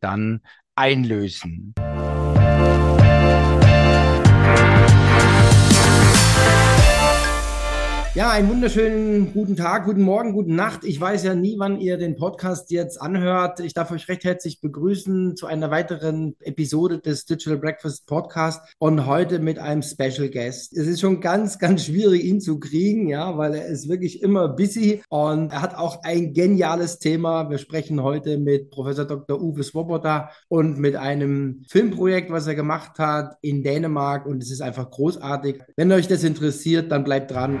dann einlösen. Einen wunderschönen guten Tag, guten Morgen, guten Nacht. Ich weiß ja nie, wann ihr den Podcast jetzt anhört. Ich darf euch recht herzlich begrüßen zu einer weiteren Episode des Digital Breakfast Podcast und heute mit einem Special Guest. Es ist schon ganz, ganz schwierig, ihn zu kriegen, ja, weil er ist wirklich immer busy und er hat auch ein geniales Thema. Wir sprechen heute mit Professor Dr. Uwe Swoboda und mit einem Filmprojekt, was er gemacht hat in Dänemark und es ist einfach großartig. Wenn euch das interessiert, dann bleibt dran.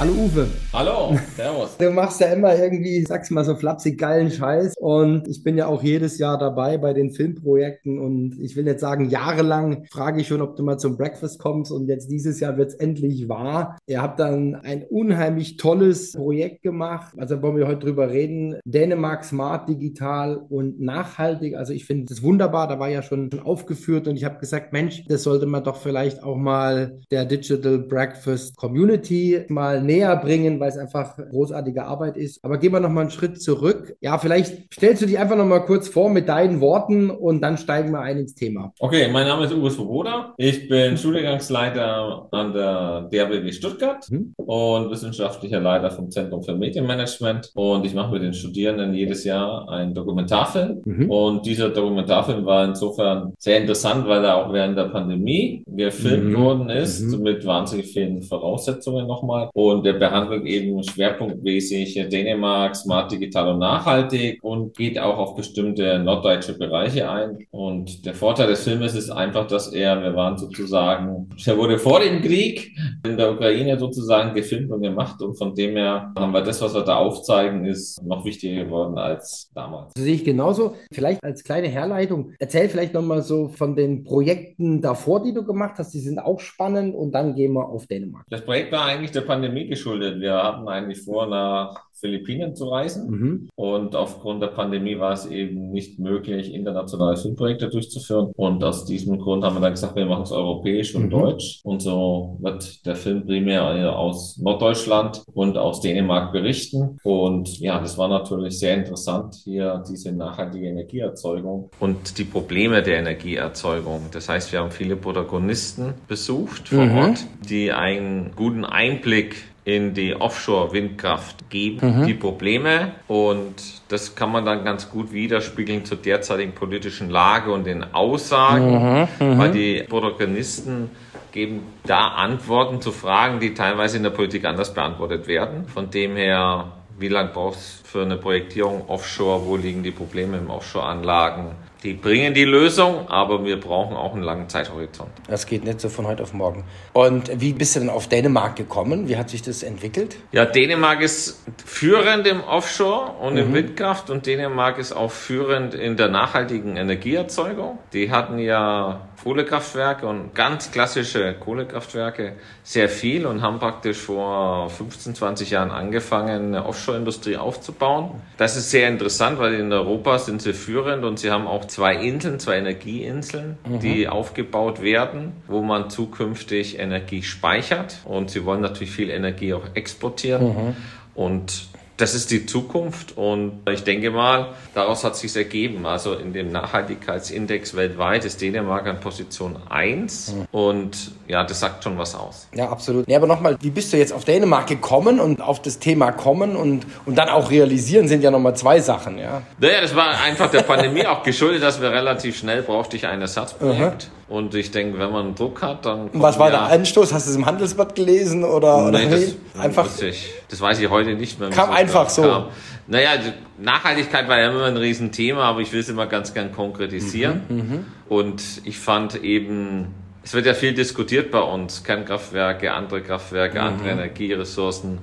Hallo Uwe. Hallo, servus. Du machst ja immer irgendwie, sag's mal so flapsig geilen Scheiß. Und ich bin ja auch jedes Jahr dabei bei den Filmprojekten. Und ich will jetzt sagen, jahrelang frage ich schon, ob du mal zum Breakfast kommst. Und jetzt dieses Jahr wird's endlich wahr. Ihr habt dann ein unheimlich tolles Projekt gemacht, also wollen wir heute drüber reden, Dänemark Smart Digital und nachhaltig, also ich finde das wunderbar, da war ja schon aufgeführt. Und ich habe gesagt, Mensch, das sollte man doch vielleicht auch mal der Digital Breakfast Community mal näher bringen, weil es einfach großartige Arbeit ist. Aber gehen wir noch mal einen Schritt zurück. Ja, vielleicht stellst du dich einfach noch mal kurz vor mit deinen Worten und dann steigen wir ein ins Thema. Okay, mein Name ist Uwe Svoboda. Ich bin Studiengangsleiter an der DRBW Stuttgart mhm. und wissenschaftlicher Leiter vom Zentrum für Medienmanagement. Und ich mache mit den Studierenden jedes Jahr einen Dokumentarfilm. Mhm. Und dieser Dokumentarfilm war insofern sehr interessant, weil er auch während der Pandemie gefilmt mhm. worden ist, mhm. mit wahnsinnig vielen Voraussetzungen nochmal. Und und der behandelt eben schwerpunktmäßig Dänemark, smart, digital und nachhaltig und geht auch auf bestimmte norddeutsche Bereiche ein. Und der Vorteil des Filmes ist einfach, dass er, wir waren sozusagen, er wurde vor dem Krieg in der Ukraine sozusagen gefilmt und gemacht und von dem her haben wir das, was wir da aufzeigen, ist noch wichtiger geworden als damals. Das sehe ich genauso. Vielleicht als kleine Herleitung, erzähl vielleicht nochmal so von den Projekten davor, die du gemacht hast. Die sind auch spannend und dann gehen wir auf Dänemark. Das Projekt war eigentlich der Pandemie geschuldet. Wir hatten eigentlich vor, nach Philippinen zu reisen. Mhm. Und aufgrund der Pandemie war es eben nicht möglich, internationale Filmprojekte durchzuführen. Und aus diesem Grund haben wir dann gesagt, wir machen es europäisch und mhm. deutsch. Und so wird der Film primär aus Norddeutschland und aus Dänemark berichten. Und ja, das war natürlich sehr interessant, hier diese nachhaltige Energieerzeugung und die Probleme der Energieerzeugung. Das heißt, wir haben viele Protagonisten besucht vor mhm. Ort, die einen guten Einblick in die Offshore-Windkraft geben, mhm. die Probleme. Und das kann man dann ganz gut widerspiegeln zur derzeitigen politischen Lage und den Aussagen, mhm. Mhm. weil die Protagonisten geben da Antworten zu Fragen, die teilweise in der Politik anders beantwortet werden. Von dem her, wie lange braucht es für eine Projektierung offshore? Wo liegen die Probleme im Offshore-Anlagen? Die bringen die Lösung, aber wir brauchen auch einen langen Zeithorizont. Das geht nicht so von heute auf morgen. Und wie bist du denn auf Dänemark gekommen? Wie hat sich das entwickelt? Ja, Dänemark ist führend im Offshore und mhm. in Windkraft und Dänemark ist auch führend in der nachhaltigen Energieerzeugung. Die hatten ja Kohlekraftwerke und ganz klassische Kohlekraftwerke sehr viel und haben praktisch vor 15, 20 Jahren angefangen, eine Offshore-Industrie aufzubauen. Das ist sehr interessant, weil in Europa sind sie führend und sie haben auch zwei Inseln, zwei Energieinseln, mhm. die aufgebaut werden, wo man zukünftig Energie speichert und sie wollen natürlich viel Energie auch exportieren. Mhm. Und das ist die Zukunft und ich denke mal, daraus hat sich ergeben. Also in dem Nachhaltigkeitsindex weltweit ist Dänemark an Position 1 mhm. und ja, das sagt schon was aus. Ja, absolut. Ja, aber nochmal, wie bist du jetzt auf Dänemark gekommen und auf das Thema kommen und, und dann auch realisieren sind ja nochmal zwei Sachen, ja? Naja, das war einfach der Pandemie auch geschuldet, dass wir relativ schnell brauchte ich ein Ersatzprojekt. Mhm. Und ich denke, wenn man Druck hat, dann. Was war der Anstoß? Hast du es im Handelsblatt gelesen oder? Nein, oder das, einfach. Ich, das weiß ich heute nicht mehr. Kam einfach so. Kam. Naja, Nachhaltigkeit war ja immer ein Riesenthema, aber ich will es immer ganz gern konkretisieren. Mhm, mhm, Und ich fand eben, es wird ja viel diskutiert bei uns, Kernkraftwerke, andere Kraftwerke, mhm. andere Energieressourcen.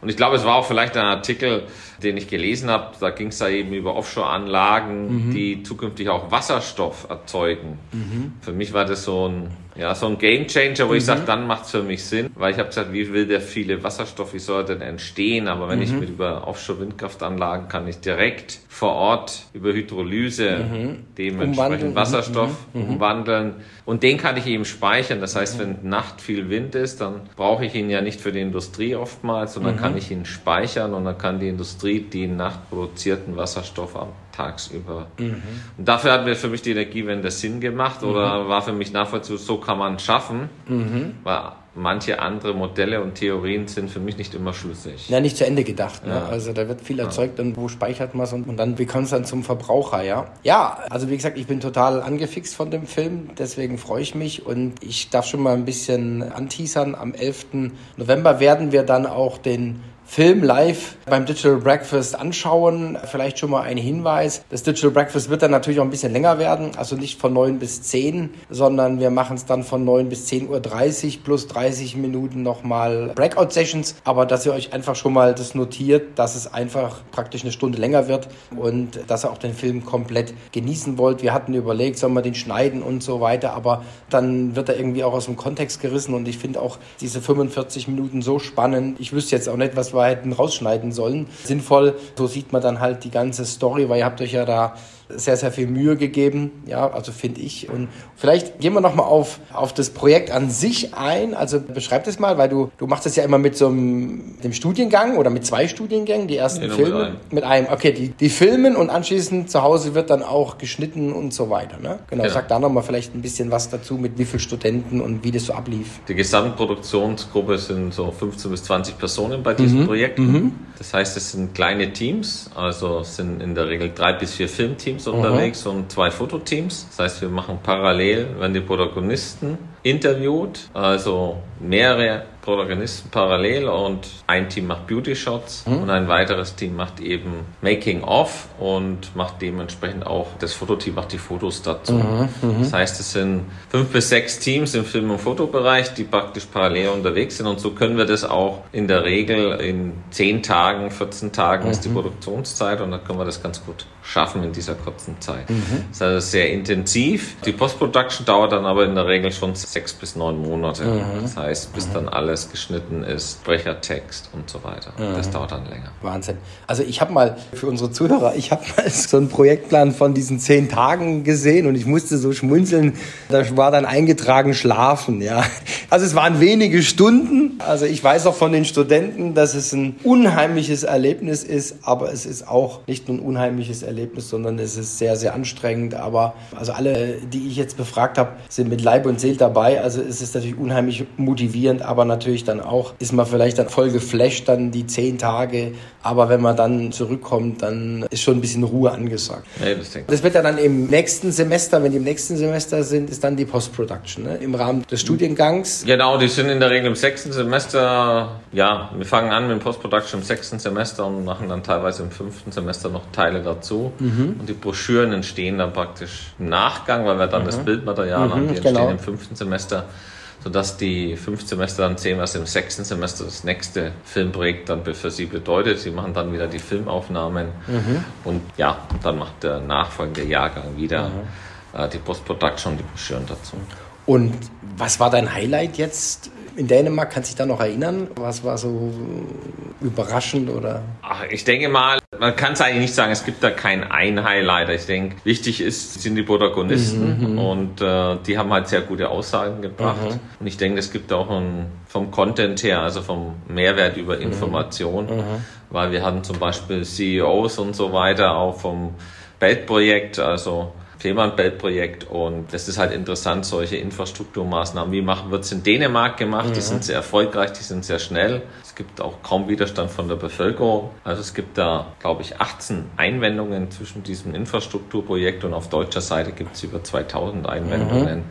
Und ich glaube, es war auch vielleicht ein Artikel, den ich gelesen habe. Da ging es da eben über Offshore-Anlagen, mhm. die zukünftig auch Wasserstoff erzeugen. Mhm. Für mich war das so ein ja, so ein Game Changer, wo mhm. ich sage, dann macht es für mich Sinn, weil ich habe gesagt, wie will der viele Wasserstoff, wie soll er denn entstehen? Aber wenn mhm. ich mit über Offshore-Windkraftanlagen kann ich direkt vor Ort über Hydrolyse mhm. dementsprechend. Wasserstoff mhm. Mhm. umwandeln und den kann ich eben speichern. Das heißt, wenn Nacht viel Wind ist, dann brauche ich ihn ja nicht für die Industrie oftmals, sondern kann ich ihn speichern und dann kann die Industrie den nachtproduzierten Wasserstoff am tagsüber. Mhm. Und dafür hat mir für mich die Energiewende Sinn gemacht oder mhm. war für mich nachvollziehbar, so kann man es schaffen, mhm. weil manche andere Modelle und Theorien sind für mich nicht immer schlüssig. Ja, nicht zu Ende gedacht. Ne? Ja. Also da wird viel erzeugt ja. und wo speichert man es und, und dann wie kommt es dann zum Verbraucher, ja? Ja, also wie gesagt, ich bin total angefixt von dem Film, deswegen freue ich mich und ich darf schon mal ein bisschen anteasern. Am 11. November werden wir dann auch den Film live beim Digital Breakfast anschauen. Vielleicht schon mal ein Hinweis. Das Digital Breakfast wird dann natürlich auch ein bisschen länger werden. Also nicht von 9 bis 10, sondern wir machen es dann von 9 bis 10.30 Uhr plus 30 Minuten nochmal Breakout Sessions. Aber dass ihr euch einfach schon mal das notiert, dass es einfach praktisch eine Stunde länger wird und dass ihr auch den Film komplett genießen wollt. Wir hatten überlegt, sollen wir den schneiden und so weiter. Aber dann wird er irgendwie auch aus dem Kontext gerissen und ich finde auch diese 45 Minuten so spannend. Ich wüsste jetzt auch nicht, was wir wir hätten rausschneiden sollen. Sinnvoll, so sieht man dann halt die ganze Story, weil ihr habt euch ja da sehr, sehr viel Mühe gegeben, ja, also finde ich. Und vielleicht gehen wir nochmal auf, auf das Projekt an sich ein. Also beschreib das mal, weil du, du machst das ja immer mit so einem dem Studiengang oder mit zwei Studiengängen, die ersten ja, Filme. Mit einem. mit einem. Okay, die, die filmen und anschließend zu Hause wird dann auch geschnitten und so weiter. Ne? Genau, ja. sag da nochmal vielleicht ein bisschen was dazu, mit wie vielen Studenten und wie das so ablief. Die Gesamtproduktionsgruppe sind so 15 bis 20 Personen bei diesem mhm. Projekt. Mhm. Das heißt, es sind kleine Teams, also es sind in der Regel drei bis vier Filmteams Teams unterwegs mhm. und zwei Fototeams. Das heißt, wir machen parallel, wenn die Protagonisten interviewt, also mehrere Protagonisten parallel und ein Team macht Beauty Shots mhm. und ein weiteres Team macht eben Making of und macht dementsprechend auch das Fototeam macht die Fotos dazu. Mhm. Mhm. Das heißt, es sind fünf bis sechs Teams im Film- und Fotobereich, die praktisch parallel unterwegs sind und so können wir das auch in der Regel in zehn Tagen, 14 Tagen ist die mhm. Produktionszeit und dann können wir das ganz gut schaffen in dieser kurzen Zeit. Mhm. Das ist also sehr intensiv. Die Post-Production dauert dann aber in der Regel schon sechs bis neun Monate. Mhm. Das heißt, bis dann alles geschnitten ist, Sprechertext und so weiter. Mhm. Das dauert dann länger. Wahnsinn. Also ich habe mal für unsere Zuhörer, ich habe mal so einen Projektplan von diesen zehn Tagen gesehen und ich musste so schmunzeln. Da war dann eingetragen schlafen. Ja, also es waren wenige Stunden. Also ich weiß auch von den Studenten, dass es ein unheimliches Erlebnis ist, aber es ist auch nicht nur ein unheimliches Erlebnis, sondern es ist sehr, sehr anstrengend. Aber also alle, die ich jetzt befragt habe, sind mit Leib und Seele dabei. Also es ist natürlich unheimlich motivierend, aber natürlich dann auch ist man vielleicht dann voll geflasht dann die zehn Tage. Aber wenn man dann zurückkommt, dann ist schon ein bisschen Ruhe angesagt. Ja, das, das, wird ja dann im nächsten Semester, wenn die im nächsten Semester sind, ist dann die Post-Production ne? im Rahmen des Studiengangs. Genau, die sind in der Regel im sechsten Semester. Ja, wir fangen an mit dem Post-Production im sechsten Semester und machen dann teilweise im fünften Semester noch Teile dazu. Mhm. Und die Broschüren entstehen dann praktisch im Nachgang, weil wir dann mhm. das Bildmaterial mhm, haben. Die entstehen genau. im fünften Semester sodass die fünf Semester dann sehen, was im sechsten Semester das nächste Filmprojekt dann für sie bedeutet. Sie machen dann wieder die Filmaufnahmen mhm. und ja, dann macht der nachfolgende Jahrgang wieder mhm. äh, die Post-Production, die Broschüren dazu. Und was war dein Highlight jetzt in Dänemark? Kannst du dich da noch erinnern? Was war so überraschend oder? Ach, ich denke mal, man kann es eigentlich nicht sagen, es gibt da keinen ein Highlighter. Ich denke, wichtig ist, sind die Protagonisten mhm, mhm. und äh, die haben halt sehr gute Aussagen gebracht. Mhm. Und ich denke, es gibt auch ein, vom Content her, also vom Mehrwert über mhm. Information, mhm. weil wir hatten zum Beispiel CEOs und so weiter auch vom Belt-Projekt, also Fehmarnbelt-Projekt und das ist halt interessant, solche Infrastrukturmaßnahmen. Wie machen wird es in Dänemark gemacht? Mhm. Die sind sehr erfolgreich, die sind sehr schnell. Es gibt auch kaum Widerstand von der Bevölkerung. Also es gibt da, glaube ich, 18 Einwendungen zwischen diesem Infrastrukturprojekt und auf deutscher Seite gibt es über 2000 Einwendungen. Mhm.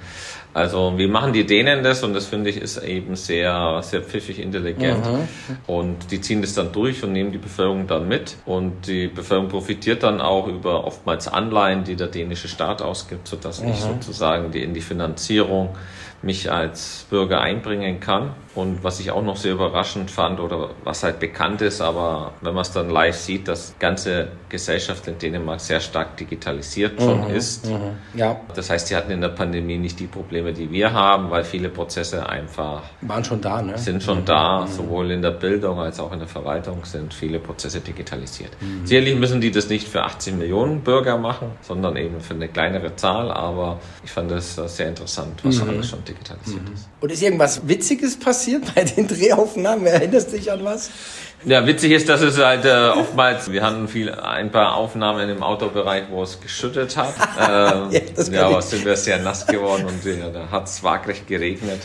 Also wie machen die Dänen das und das finde ich ist eben sehr, sehr pfiffig intelligent. Mhm. Und die ziehen das dann durch und nehmen die Bevölkerung dann mit und die Bevölkerung profitiert dann auch über oftmals Anleihen, die der dänische Staat ausgibt, sodass mhm. ich sozusagen die in die Finanzierung mich als Bürger einbringen kann. Und was ich auch noch sehr überraschend fand oder was halt bekannt ist, aber wenn man es dann live sieht, dass ganze Gesellschaft in Dänemark sehr stark digitalisiert schon mhm, ist. Mhm, ja. Das heißt, sie hatten in der Pandemie nicht die Probleme, die wir haben, weil viele Prozesse einfach waren schon da, ne? Sind schon mhm, da, sowohl in der Bildung als auch in der Verwaltung sind viele Prozesse digitalisiert. Mhm. Sicherlich müssen die das nicht für 18 Millionen Bürger machen, sondern eben für eine kleinere Zahl, aber ich fand das sehr interessant, was mhm. alles schon digitalisiert ist. Und ist irgendwas Witziges passiert? bei den Drehaufnahmen? Erinnerst du dich an was? Ja, witzig ist, dass es halt äh, oftmals, wir hatten viel, ein paar Aufnahmen im Outdoor-Bereich, wo es geschüttet hat. Ähm, ja, ja aber sind wir sehr nass geworden und ja, da hat es waagrecht geregnet.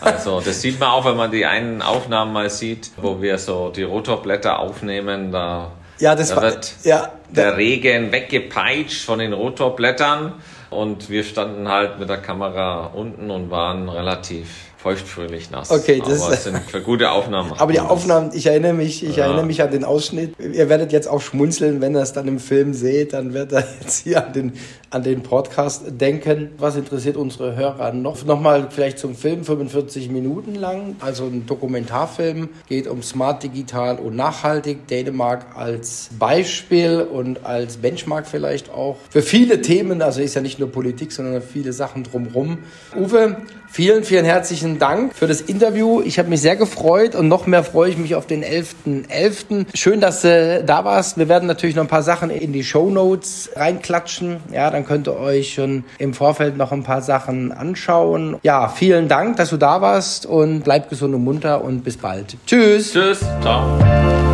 Also das sieht man auch, wenn man die einen Aufnahmen mal sieht, wo wir so die Rotorblätter aufnehmen, da, ja, das da wird ja, der Regen weggepeitscht von den Rotorblättern und wir standen halt mit der Kamera unten und waren relativ feuchtfröhlich nass. Okay, das aber es sind für gute Aufnahmen. Aber die Aufnahmen, ich erinnere mich, ich ja. erinnere mich an den Ausschnitt. Ihr werdet jetzt auch schmunzeln, wenn ihr es dann im Film seht, dann wird er jetzt hier an den, an den Podcast denken. Was interessiert unsere Hörer noch? Nochmal vielleicht zum Film, 45 Minuten lang, also ein Dokumentarfilm, geht um Smart Digital und Nachhaltig, Dänemark als Beispiel und als Benchmark vielleicht auch für viele Themen, also ist ja nicht nur Politik, sondern viele Sachen drumherum. Uwe, vielen, vielen herzlichen Dank für das Interview. Ich habe mich sehr gefreut und noch mehr freue ich mich auf den 11.11. .11. Schön, dass du da warst. Wir werden natürlich noch ein paar Sachen in die Show Notes reinklatschen. Ja, dann könnt ihr euch schon im Vorfeld noch ein paar Sachen anschauen. Ja, vielen Dank, dass du da warst und bleib gesund und munter und bis bald. Tschüss. Tschüss. Ciao.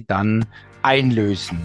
dann einlösen.